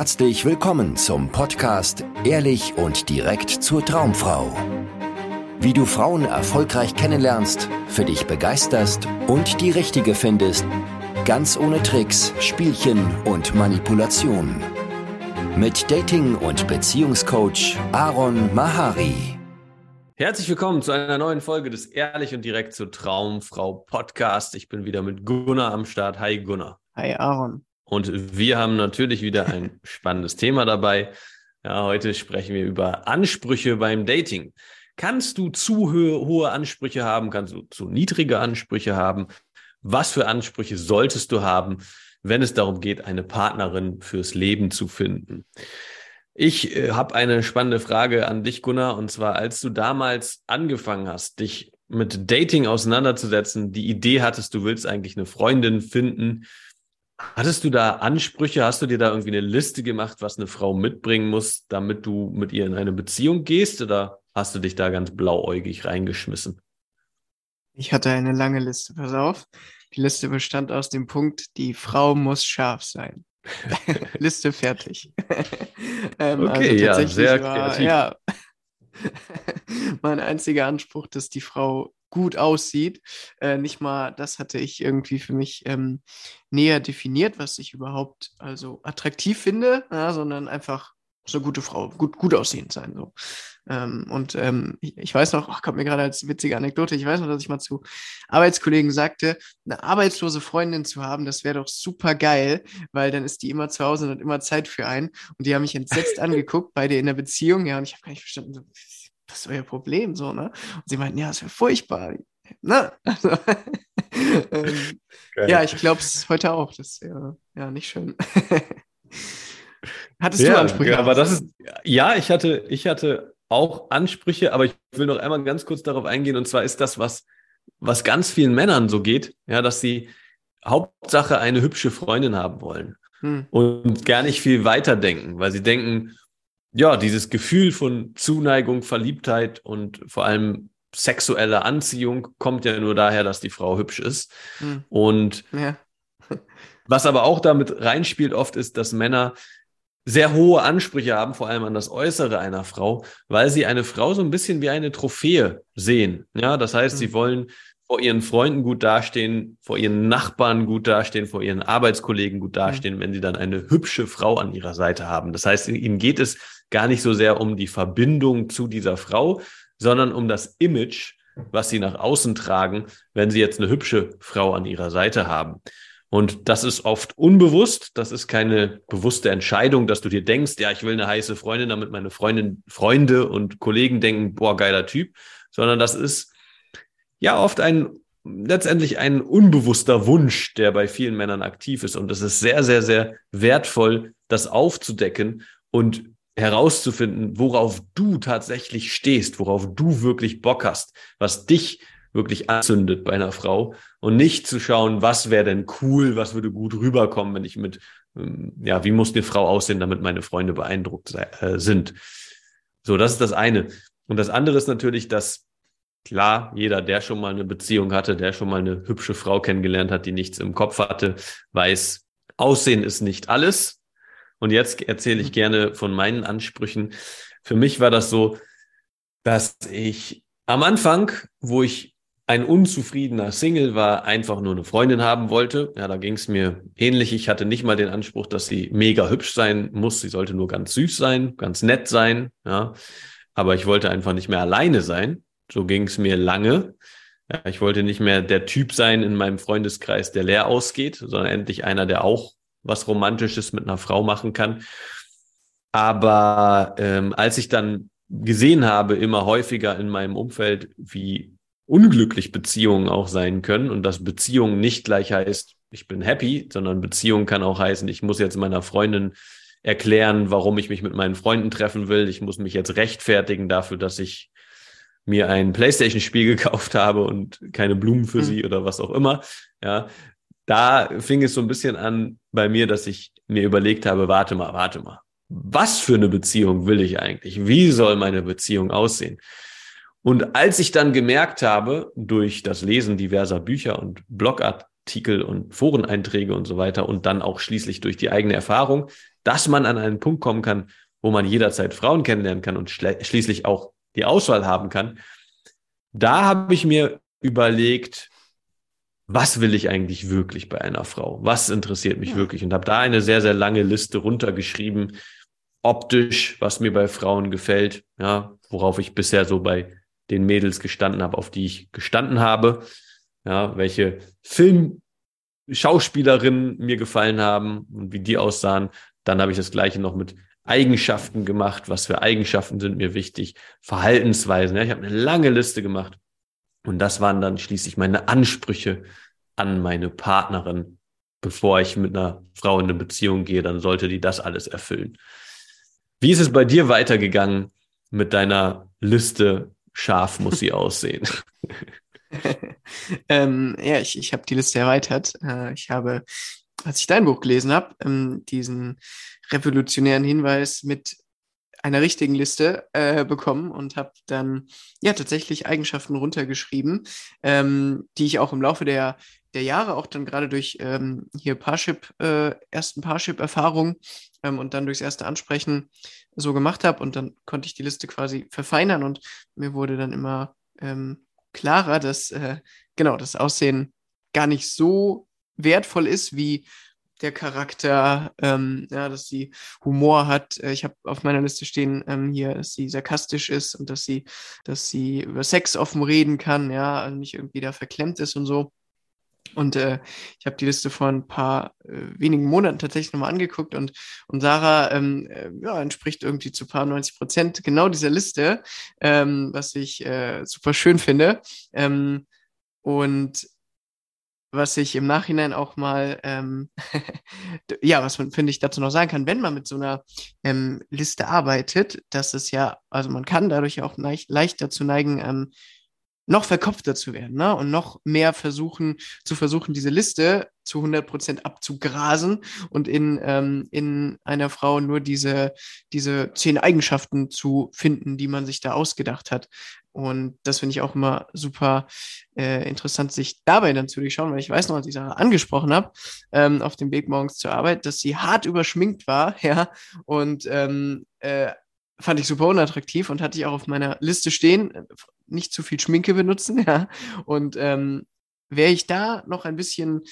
Herzlich willkommen zum Podcast Ehrlich und direkt zur Traumfrau. Wie du Frauen erfolgreich kennenlernst, für dich begeisterst und die richtige findest, ganz ohne Tricks, Spielchen und Manipulation. Mit Dating- und Beziehungscoach Aaron Mahari. Herzlich willkommen zu einer neuen Folge des Ehrlich und direkt zur Traumfrau Podcast. Ich bin wieder mit Gunnar am Start. Hi Gunnar. Hi Aaron. Und wir haben natürlich wieder ein spannendes Thema dabei. Ja, heute sprechen wir über Ansprüche beim Dating. Kannst du zu hohe Ansprüche haben? Kannst du zu niedrige Ansprüche haben? Was für Ansprüche solltest du haben, wenn es darum geht, eine Partnerin fürs Leben zu finden? Ich äh, habe eine spannende Frage an dich, Gunnar, und zwar, als du damals angefangen hast, dich mit Dating auseinanderzusetzen, die Idee hattest, du willst eigentlich eine Freundin finden, Hattest du da Ansprüche? Hast du dir da irgendwie eine Liste gemacht, was eine Frau mitbringen muss, damit du mit ihr in eine Beziehung gehst? Oder hast du dich da ganz blauäugig reingeschmissen? Ich hatte eine lange Liste, pass auf. Die Liste bestand aus dem Punkt, die Frau muss scharf sein. Liste fertig. ähm, okay, also ja, sehr war, kreativ. Ja, mein einziger Anspruch, dass die Frau gut aussieht. Äh, nicht mal das hatte ich irgendwie für mich ähm, näher definiert, was ich überhaupt also attraktiv finde, ja, sondern einfach so eine gute Frau, gut, gut aussehend sein. So. Ähm, und ähm, ich, ich, weiß noch, ach, kommt mir gerade als witzige Anekdote, ich weiß noch, dass ich mal zu Arbeitskollegen sagte, eine arbeitslose Freundin zu haben, das wäre doch super geil, weil dann ist die immer zu Hause und hat immer Zeit für einen. Und die haben mich entsetzt angeguckt, beide in der Beziehung, ja, und ich habe gar nicht verstanden, was ist euer Problem? So, ne? Und sie meinten, ja, es wäre furchtbar. Ne? Also, ähm, ja, ich glaube es heute auch. Das ist ja, ja nicht schön. Hattest ja, du Ansprüche? Aber das ist, ja, ich hatte, ich hatte auch Ansprüche, aber ich will noch einmal ganz kurz darauf eingehen. Und zwar ist das, was, was ganz vielen Männern so geht, ja, dass sie Hauptsache eine hübsche Freundin haben wollen hm. und gar nicht viel weiter denken, weil sie denken, ja, dieses Gefühl von Zuneigung, Verliebtheit und vor allem sexuelle Anziehung kommt ja nur daher, dass die Frau hübsch ist. Hm. Und ja. was aber auch damit reinspielt oft ist, dass Männer sehr hohe Ansprüche haben, vor allem an das Äußere einer Frau, weil sie eine Frau so ein bisschen wie eine Trophäe sehen. Ja, das heißt, hm. sie wollen vor ihren Freunden gut dastehen, vor ihren Nachbarn gut dastehen, vor ihren Arbeitskollegen gut dastehen, mhm. wenn sie dann eine hübsche Frau an ihrer Seite haben. Das heißt, ihnen geht es gar nicht so sehr um die Verbindung zu dieser Frau, sondern um das Image, was sie nach außen tragen, wenn sie jetzt eine hübsche Frau an ihrer Seite haben. Und das ist oft unbewusst. Das ist keine bewusste Entscheidung, dass du dir denkst, ja, ich will eine heiße Freundin, damit meine Freundin, Freunde und Kollegen denken, boah, geiler Typ, sondern das ist ja oft ein letztendlich ein unbewusster Wunsch, der bei vielen Männern aktiv ist. Und es ist sehr, sehr, sehr wertvoll, das aufzudecken und herauszufinden, worauf du tatsächlich stehst, worauf du wirklich Bock hast, was dich wirklich anzündet bei einer Frau und nicht zu schauen, was wäre denn cool, was würde gut rüberkommen, wenn ich mit, ähm, ja, wie muss eine Frau aussehen, damit meine Freunde beeindruckt äh, sind. So, das ist das eine. Und das andere ist natürlich, dass klar, jeder, der schon mal eine Beziehung hatte, der schon mal eine hübsche Frau kennengelernt hat, die nichts im Kopf hatte, weiß, Aussehen ist nicht alles. Und jetzt erzähle ich gerne von meinen Ansprüchen. Für mich war das so, dass ich am Anfang, wo ich ein unzufriedener Single war, einfach nur eine Freundin haben wollte. Ja, da ging es mir ähnlich. Ich hatte nicht mal den Anspruch, dass sie mega hübsch sein muss. Sie sollte nur ganz süß sein, ganz nett sein. Ja, aber ich wollte einfach nicht mehr alleine sein. So ging es mir lange. Ja, ich wollte nicht mehr der Typ sein in meinem Freundeskreis, der leer ausgeht, sondern endlich einer, der auch was Romantisches mit einer Frau machen kann. Aber ähm, als ich dann gesehen habe, immer häufiger in meinem Umfeld, wie unglücklich Beziehungen auch sein können und dass Beziehung nicht gleich heißt, ich bin happy, sondern Beziehung kann auch heißen, ich muss jetzt meiner Freundin erklären, warum ich mich mit meinen Freunden treffen will. Ich muss mich jetzt rechtfertigen dafür, dass ich mir ein PlayStation-Spiel gekauft habe und keine Blumen für mhm. sie oder was auch immer. Ja, da fing es so ein bisschen an bei mir, dass ich mir überlegt habe, warte mal, warte mal. Was für eine Beziehung will ich eigentlich? Wie soll meine Beziehung aussehen? Und als ich dann gemerkt habe, durch das Lesen diverser Bücher und Blogart Artikel und Foreneinträge und so weiter und dann auch schließlich durch die eigene Erfahrung, dass man an einen Punkt kommen kann, wo man jederzeit Frauen kennenlernen kann und schließlich auch die Auswahl haben kann. Da habe ich mir überlegt, was will ich eigentlich wirklich bei einer Frau? Was interessiert mich ja. wirklich? Und habe da eine sehr, sehr lange Liste runtergeschrieben, optisch, was mir bei Frauen gefällt, ja, worauf ich bisher so bei den Mädels gestanden habe, auf die ich gestanden habe, ja, welche Filmschauspielerinnen mir gefallen haben und wie die aussahen. Dann habe ich das gleiche noch mit Eigenschaften gemacht. Was für Eigenschaften sind mir wichtig? Verhaltensweisen. Ja, ich habe eine lange Liste gemacht. Und das waren dann schließlich meine Ansprüche an meine Partnerin. Bevor ich mit einer Frau in eine Beziehung gehe, dann sollte die das alles erfüllen. Wie ist es bei dir weitergegangen mit deiner Liste? Scharf muss sie aussehen. ähm, ja, ich, ich habe die Liste erweitert. Äh, ich habe, als ich dein Buch gelesen habe, ähm, diesen revolutionären Hinweis mit einer richtigen Liste äh, bekommen und habe dann ja tatsächlich Eigenschaften runtergeschrieben, ähm, die ich auch im Laufe der, der Jahre, auch dann gerade durch ähm, hier Parship, äh, ersten Parship-Erfahrung ähm, und dann durchs erste Ansprechen so gemacht habe und dann konnte ich die Liste quasi verfeinern und mir wurde dann immer ähm, klarer, dass äh, genau das Aussehen gar nicht so wertvoll ist, wie der Charakter, ähm, ja, dass sie Humor hat. Äh, ich habe auf meiner Liste stehen ähm, hier, dass sie sarkastisch ist und dass sie, dass sie über Sex offen reden kann, ja, also nicht irgendwie da verklemmt ist und so. Und äh, ich habe die Liste vor ein paar äh, wenigen Monaten tatsächlich nochmal angeguckt und, und Sarah ähm, äh, ja, entspricht irgendwie zu paar 90 Prozent genau dieser Liste, ähm, was ich äh, super schön finde. Ähm, und was ich im Nachhinein auch mal, ähm, ja, was man, finde ich, dazu noch sagen kann, wenn man mit so einer ähm, Liste arbeitet, dass es ja, also man kann dadurch auch leicht, leicht dazu neigen, ähm, noch verkopfter zu werden ne? und noch mehr versuchen, zu versuchen, diese Liste zu 100 Prozent abzugrasen und in, ähm, in einer Frau nur diese, diese zehn Eigenschaften zu finden, die man sich da ausgedacht hat. Und das finde ich auch immer super äh, interessant, sich dabei dann zu durchschauen, weil ich weiß noch, als ich Sarah angesprochen habe, ähm, auf dem Weg morgens zur Arbeit, dass sie hart überschminkt war, ja, und ähm, äh, fand ich super unattraktiv und hatte ich auch auf meiner Liste stehen, äh, nicht zu viel Schminke benutzen, ja. Und ähm, wäre ich da noch ein bisschen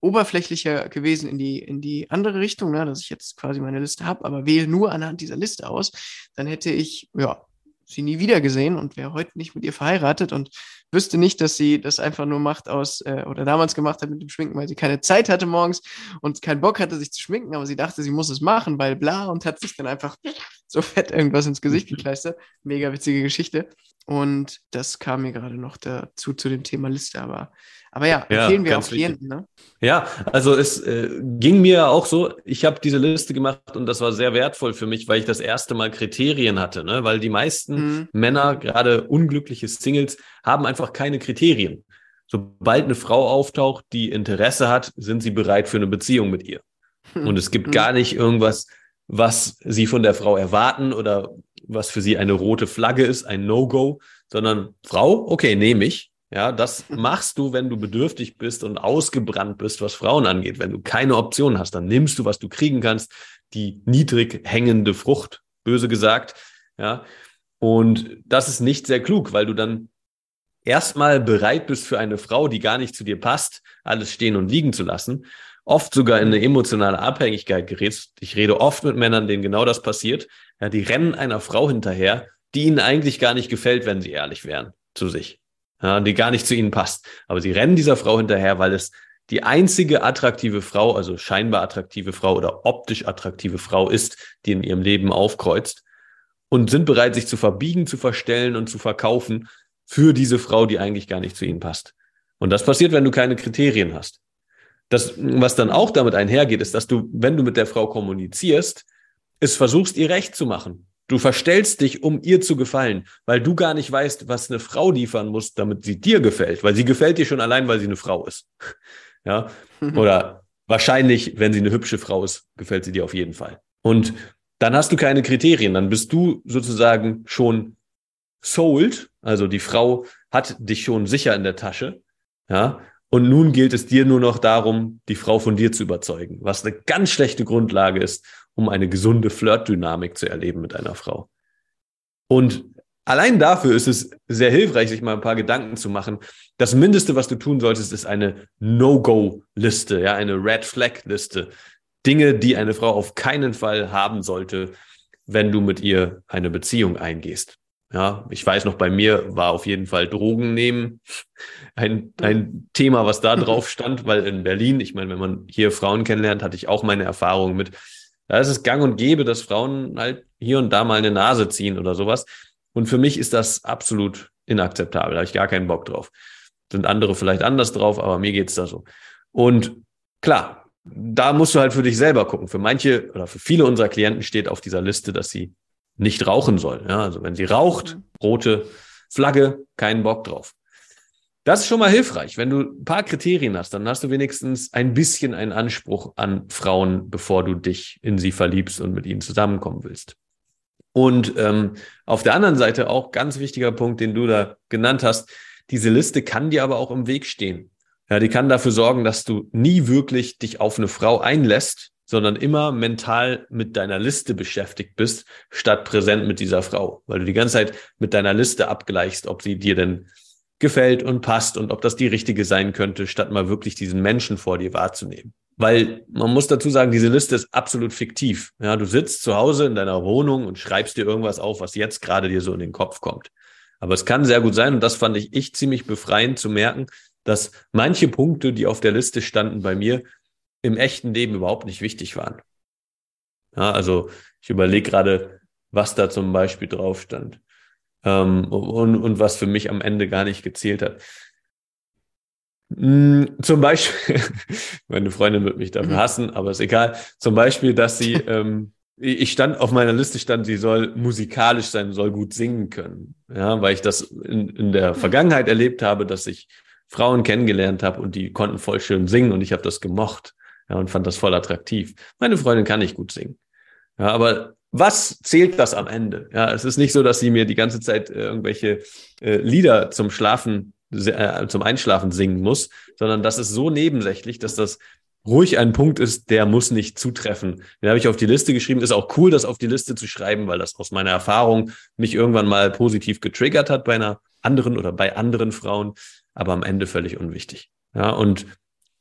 oberflächlicher gewesen in die, in die andere Richtung, ne, dass ich jetzt quasi meine Liste habe, aber wähle nur anhand dieser Liste aus, dann hätte ich, ja, sie nie wieder gesehen und wäre heute nicht mit ihr verheiratet und wüsste nicht, dass sie das einfach nur macht aus, äh, oder damals gemacht hat mit dem Schminken, weil sie keine Zeit hatte morgens und keinen Bock hatte, sich zu schminken, aber sie dachte, sie muss es machen, weil bla und hat sich dann einfach so fett irgendwas ins Gesicht gekleistert. Mega witzige Geschichte. Und das kam mir gerade noch dazu zu dem Thema Liste, aber aber ja, empfehlen ja, wir auch Klienten, ne? Ja, also es äh, ging mir auch so, ich habe diese Liste gemacht und das war sehr wertvoll für mich, weil ich das erste Mal Kriterien hatte, ne? Weil die meisten mhm. Männer, gerade unglückliche Singles, haben einfach keine Kriterien. Sobald eine Frau auftaucht, die Interesse hat, sind sie bereit für eine Beziehung mit ihr. Und es gibt mhm. gar nicht irgendwas, was sie von der Frau erwarten oder was für sie eine rote Flagge ist, ein No-Go, sondern Frau, okay, nehme ich ja, das machst du, wenn du bedürftig bist und ausgebrannt bist, was Frauen angeht. Wenn du keine Option hast, dann nimmst du, was du kriegen kannst, die niedrig hängende Frucht, böse gesagt. Ja, und das ist nicht sehr klug, weil du dann erstmal bereit bist für eine Frau, die gar nicht zu dir passt, alles stehen und liegen zu lassen, oft sogar in eine emotionale Abhängigkeit gerätst. Ich rede oft mit Männern, denen genau das passiert. Ja, die rennen einer Frau hinterher, die ihnen eigentlich gar nicht gefällt, wenn sie ehrlich wären zu sich ja, die gar nicht zu ihnen passt. Aber sie rennen dieser Frau hinterher, weil es die einzige attraktive Frau, also scheinbar attraktive Frau oder optisch attraktive Frau ist, die in ihrem Leben aufkreuzt und sind bereit, sich zu verbiegen, zu verstellen und zu verkaufen für diese Frau, die eigentlich gar nicht zu ihnen passt. Und das passiert, wenn du keine Kriterien hast. Das, was dann auch damit einhergeht, ist, dass du, wenn du mit der Frau kommunizierst, es versuchst, ihr recht zu machen. Du verstellst dich, um ihr zu gefallen, weil du gar nicht weißt, was eine Frau liefern muss, damit sie dir gefällt, weil sie gefällt dir schon allein, weil sie eine Frau ist. Ja, oder wahrscheinlich, wenn sie eine hübsche Frau ist, gefällt sie dir auf jeden Fall. Und dann hast du keine Kriterien, dann bist du sozusagen schon sold, also die Frau hat dich schon sicher in der Tasche, ja, Und nun gilt es dir nur noch darum, die Frau von dir zu überzeugen, was eine ganz schlechte Grundlage ist, um eine gesunde Flirtdynamik zu erleben mit einer Frau. Und allein dafür ist es sehr hilfreich, sich mal ein paar Gedanken zu machen. Das Mindeste, was du tun solltest, ist eine No-Go-Liste, ja, eine Red Flag-Liste. Dinge, die eine Frau auf keinen Fall haben sollte, wenn du mit ihr eine Beziehung eingehst. Ja, ich weiß noch, bei mir war auf jeden Fall Drogen nehmen ein, ein Thema, was da drauf stand, weil in Berlin, ich meine, wenn man hier Frauen kennenlernt, hatte ich auch meine Erfahrungen mit, da ist es gang und gäbe, dass Frauen halt hier und da mal eine Nase ziehen oder sowas. Und für mich ist das absolut inakzeptabel. Da habe ich gar keinen Bock drauf. Sind andere vielleicht anders drauf, aber mir geht's da so. Und klar, da musst du halt für dich selber gucken. Für manche oder für viele unserer Klienten steht auf dieser Liste, dass sie nicht rauchen soll. Ja, also wenn sie raucht, mhm. rote Flagge, keinen Bock drauf. Das ist schon mal hilfreich. Wenn du ein paar Kriterien hast, dann hast du wenigstens ein bisschen einen Anspruch an Frauen, bevor du dich in sie verliebst und mit ihnen zusammenkommen willst. Und ähm, auf der anderen Seite auch ganz wichtiger Punkt, den du da genannt hast, diese Liste kann dir aber auch im Weg stehen. Ja, die kann dafür sorgen, dass du nie wirklich dich auf eine Frau einlässt, sondern immer mental mit deiner Liste beschäftigt bist, statt präsent mit dieser Frau, weil du die ganze Zeit mit deiner Liste abgleichst, ob sie dir denn gefällt und passt und ob das die richtige sein könnte, statt mal wirklich diesen Menschen vor dir wahrzunehmen. Weil man muss dazu sagen, diese Liste ist absolut fiktiv. Ja, du sitzt zu Hause in deiner Wohnung und schreibst dir irgendwas auf, was jetzt gerade dir so in den Kopf kommt. Aber es kann sehr gut sein, und das fand ich, ich ziemlich befreiend zu merken, dass manche Punkte, die auf der Liste standen bei mir, im echten Leben überhaupt nicht wichtig waren. Ja, also ich überlege gerade, was da zum Beispiel drauf stand ähm, und, und was für mich am Ende gar nicht gezählt hat. Hm, zum Beispiel, meine Freundin wird mich dafür mhm. hassen, aber ist egal. Zum Beispiel, dass sie, ähm, ich stand auf meiner Liste stand, sie soll musikalisch sein, soll gut singen können. Ja, weil ich das in, in der Vergangenheit erlebt habe, dass ich Frauen kennengelernt habe und die konnten voll schön singen und ich habe das gemocht ja, und fand das voll attraktiv. Meine Freundin kann nicht gut singen. Ja, aber was zählt das am Ende? Ja, es ist nicht so, dass sie mir die ganze Zeit äh, irgendwelche äh, Lieder zum Schlafen, äh, zum Einschlafen singen muss, sondern das ist so nebensächlich, dass das ruhig ein Punkt ist, der muss nicht zutreffen. Den habe ich auf die Liste geschrieben. Ist auch cool, das auf die Liste zu schreiben, weil das aus meiner Erfahrung mich irgendwann mal positiv getriggert hat bei einer anderen oder bei anderen Frauen, aber am Ende völlig unwichtig. Ja, und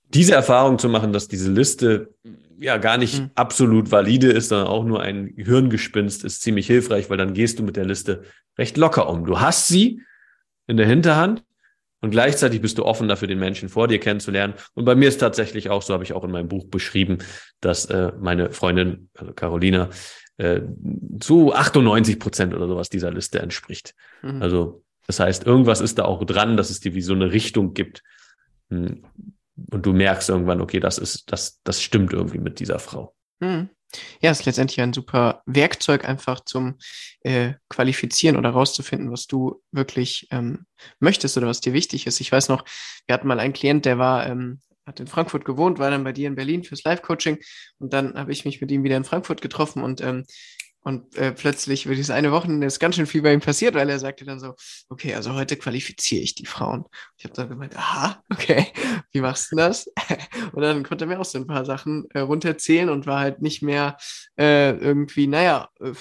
diese Erfahrung zu machen, dass diese Liste ja gar nicht mhm. absolut valide ist, sondern auch nur ein Hirngespinst, ist ziemlich hilfreich, weil dann gehst du mit der Liste recht locker um. Du hast sie in der Hinterhand und gleichzeitig bist du offen dafür, den Menschen vor dir kennenzulernen. Und bei mir ist tatsächlich auch, so habe ich auch in meinem Buch beschrieben, dass äh, meine Freundin, also Carolina, äh, zu 98 Prozent oder sowas dieser Liste entspricht. Mhm. Also das heißt, irgendwas ist da auch dran, dass es dir wie so eine Richtung gibt, hm, und du merkst irgendwann, okay, das ist, das, das stimmt irgendwie mit dieser Frau. Hm. Ja, ist letztendlich ein super Werkzeug einfach zum äh, Qualifizieren oder rauszufinden, was du wirklich ähm, möchtest oder was dir wichtig ist. Ich weiß noch, wir hatten mal einen Klient, der war, ähm, hat in Frankfurt gewohnt, war dann bei dir in Berlin fürs Live-Coaching und dann habe ich mich mit ihm wieder in Frankfurt getroffen und ähm, und äh, plötzlich wird dieses eine Wochenende ist ganz schön viel bei ihm passiert, weil er sagte dann so, okay, also heute qualifiziere ich die Frauen. Ich habe dann gemeint, aha, okay, wie machst du das? und dann konnte er mir auch so ein paar Sachen äh, runterzählen und war halt nicht mehr äh, irgendwie, naja, äh,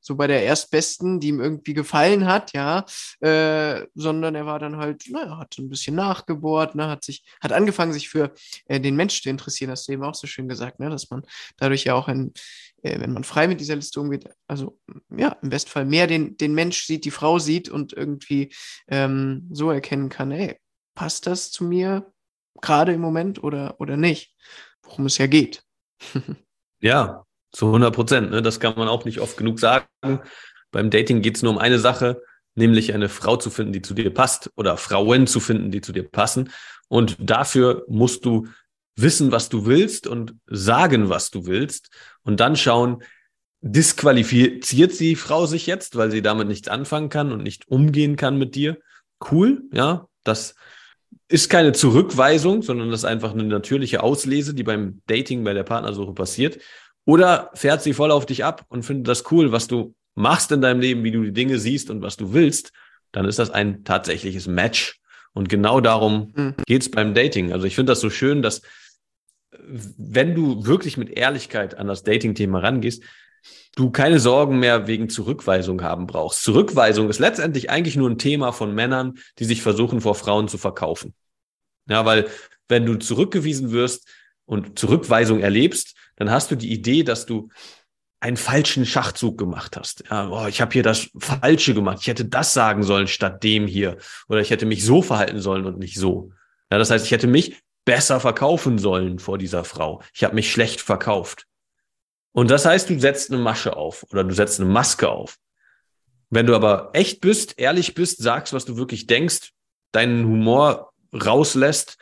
so bei der Erstbesten, die ihm irgendwie gefallen hat, ja, äh, sondern er war dann halt, naja, hat so ein bisschen nachgebohrt, ne, hat sich, hat angefangen, sich für äh, den Mensch zu interessieren, hast du eben auch so schön gesagt, ne, dass man dadurch ja auch ein äh, wenn man frei mit dieser Liste umgeht, also ja, im Bestfall mehr den, den Mensch sieht, die Frau sieht und irgendwie ähm, so erkennen kann, ey, passt das zu mir gerade im Moment oder, oder nicht? Worum es ja geht. ja, zu 100 Prozent. Ne? Das kann man auch nicht oft genug sagen. Beim Dating geht es nur um eine Sache, nämlich eine Frau zu finden, die zu dir passt oder Frauen zu finden, die zu dir passen. Und dafür musst du wissen, was du willst und sagen, was du willst und dann schauen, disqualifiziert die Frau sich jetzt, weil sie damit nichts anfangen kann und nicht umgehen kann mit dir? Cool, ja, das ist keine Zurückweisung, sondern das ist einfach eine natürliche Auslese, die beim Dating, bei der Partnersuche passiert. Oder fährt sie voll auf dich ab und findet das cool, was du machst in deinem Leben, wie du die Dinge siehst und was du willst, dann ist das ein tatsächliches Match Und genau darum mhm. geht es beim Dating. Also ich finde das so schön, dass wenn du wirklich mit Ehrlichkeit an das Dating-Thema rangehst, du keine Sorgen mehr wegen Zurückweisung haben brauchst. Zurückweisung ist letztendlich eigentlich nur ein Thema von Männern, die sich versuchen, vor Frauen zu verkaufen. Ja, weil wenn du zurückgewiesen wirst und Zurückweisung erlebst, dann hast du die Idee, dass du einen falschen Schachzug gemacht hast. Ja, oh, ich habe hier das Falsche gemacht. Ich hätte das sagen sollen statt dem hier. Oder ich hätte mich so verhalten sollen und nicht so. Ja, das heißt, ich hätte mich besser verkaufen sollen vor dieser Frau. Ich habe mich schlecht verkauft. Und das heißt, du setzt eine Masche auf oder du setzt eine Maske auf. Wenn du aber echt bist, ehrlich bist, sagst, was du wirklich denkst, deinen Humor rauslässt,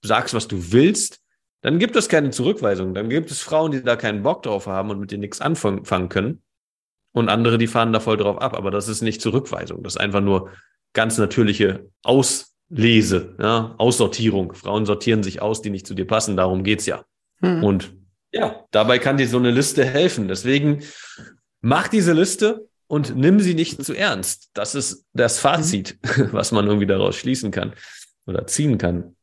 sagst, was du willst, dann gibt es keine Zurückweisung. Dann gibt es Frauen, die da keinen Bock drauf haben und mit dir nichts anfangen können. Und andere, die fahren da voll drauf ab. Aber das ist nicht Zurückweisung. Das ist einfach nur ganz natürliche Auslese, ja, Aussortierung. Frauen sortieren sich aus, die nicht zu dir passen. Darum geht's ja. Hm. Und ja, dabei kann dir so eine Liste helfen. Deswegen mach diese Liste und nimm sie nicht zu ernst. Das ist das Fazit, was man irgendwie daraus schließen kann oder ziehen kann.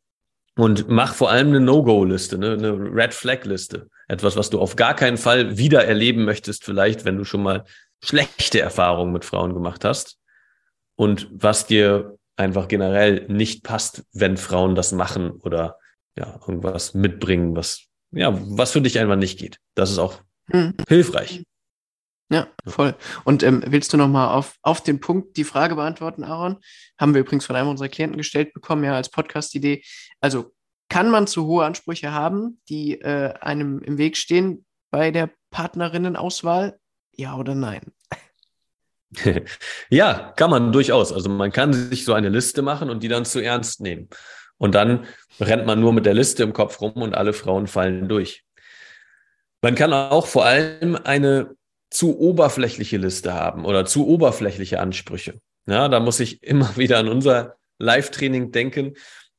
Und mach vor allem eine No-Go-Liste, ne? eine Red Flag-Liste. Etwas, was du auf gar keinen Fall wieder erleben möchtest, vielleicht, wenn du schon mal schlechte Erfahrungen mit Frauen gemacht hast. Und was dir einfach generell nicht passt, wenn Frauen das machen oder ja, irgendwas mitbringen, was, ja, was für dich einfach nicht geht. Das ist auch hm. hilfreich. Ja, voll. Und ähm, willst du nochmal auf, auf den Punkt die Frage beantworten, Aaron? Haben wir übrigens von einem unserer Klienten gestellt bekommen, ja, als Podcast-Idee. Also kann man zu hohe Ansprüche haben, die äh, einem im Weg stehen bei der Partnerinnenauswahl? Ja oder nein? ja, kann man durchaus. Also man kann sich so eine Liste machen und die dann zu ernst nehmen. Und dann rennt man nur mit der Liste im Kopf rum und alle Frauen fallen durch. Man kann auch vor allem eine zu oberflächliche Liste haben oder zu oberflächliche Ansprüche. Ja, da muss ich immer wieder an unser Live-Training denken,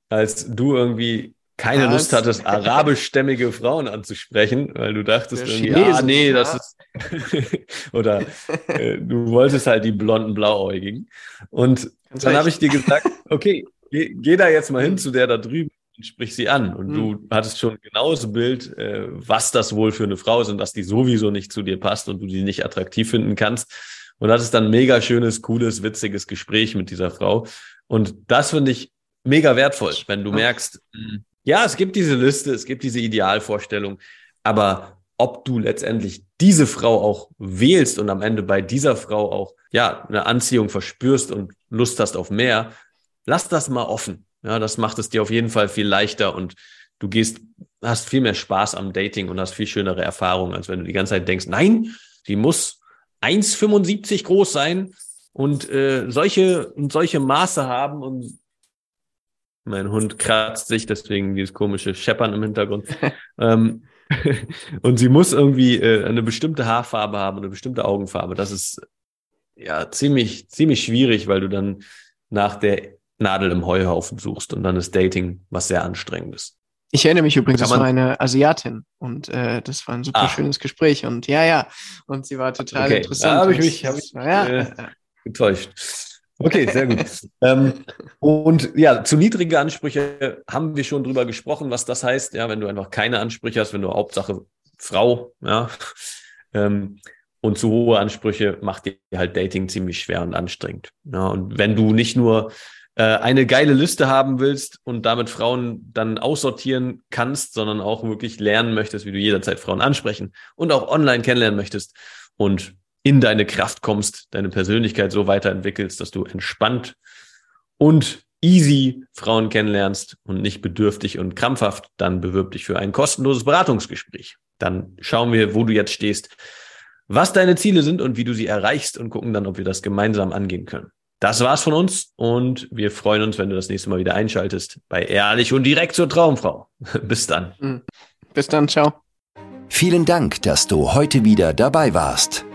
als du irgendwie keine Was? Lust hattest, arabischstämmige Frauen anzusprechen, weil du dachtest irgendwie, ah, nee, das ist, oder äh, du wolltest halt die blonden Blauäugigen. Und Ganz dann habe ich dir gesagt, okay, geh, geh, da jetzt mal hin zu der da drüben und sprich sie an. Und mhm. du hattest schon ein genaues Bild, äh, was das wohl für eine Frau ist und dass die sowieso nicht zu dir passt und du die nicht attraktiv finden kannst. Und hattest dann ein mega schönes, cooles, witziges Gespräch mit dieser Frau. Und das finde ich mega wertvoll, wenn du merkst, hm, ja, es gibt diese Liste, es gibt diese Idealvorstellung, aber ob du letztendlich diese Frau auch wählst und am Ende bei dieser Frau auch ja eine Anziehung verspürst und Lust hast auf mehr, lass das mal offen. Ja, das macht es dir auf jeden Fall viel leichter und du gehst, hast viel mehr Spaß am Dating und hast viel schönere Erfahrungen, als wenn du die ganze Zeit denkst, nein, die muss 1,75 groß sein und äh, solche und solche Maße haben und mein Hund kratzt sich, deswegen dieses komische Scheppern im Hintergrund. ähm, und sie muss irgendwie äh, eine bestimmte Haarfarbe haben, eine bestimmte Augenfarbe. Das ist ja ziemlich, ziemlich schwierig, weil du dann nach der Nadel im Heuhaufen suchst und dann ist Dating was sehr anstrengendes. Ich erinnere mich übrigens, das war eine Asiatin und äh, das war ein super ah. schönes Gespräch und ja, ja, und sie war total okay. interessant. Da habe ich mich, hab ich, ja, äh, getäuscht. Okay, sehr gut. ähm, und ja, zu niedrige Ansprüche haben wir schon drüber gesprochen, was das heißt. Ja, wenn du einfach keine Ansprüche hast, wenn du Hauptsache Frau, ja, ähm, und zu hohe Ansprüche macht dir halt Dating ziemlich schwer und anstrengend. Ja, und wenn du nicht nur äh, eine geile Liste haben willst und damit Frauen dann aussortieren kannst, sondern auch wirklich lernen möchtest, wie du jederzeit Frauen ansprechen und auch online kennenlernen möchtest und in deine Kraft kommst, deine Persönlichkeit so weiterentwickelst, dass du entspannt und easy Frauen kennenlernst und nicht bedürftig und krampfhaft, dann bewirb dich für ein kostenloses Beratungsgespräch. Dann schauen wir, wo du jetzt stehst, was deine Ziele sind und wie du sie erreichst und gucken dann, ob wir das gemeinsam angehen können. Das war's von uns und wir freuen uns, wenn du das nächste Mal wieder einschaltest bei Ehrlich und direkt zur Traumfrau. Bis dann. Mhm. Bis dann, ciao. Vielen Dank, dass du heute wieder dabei warst.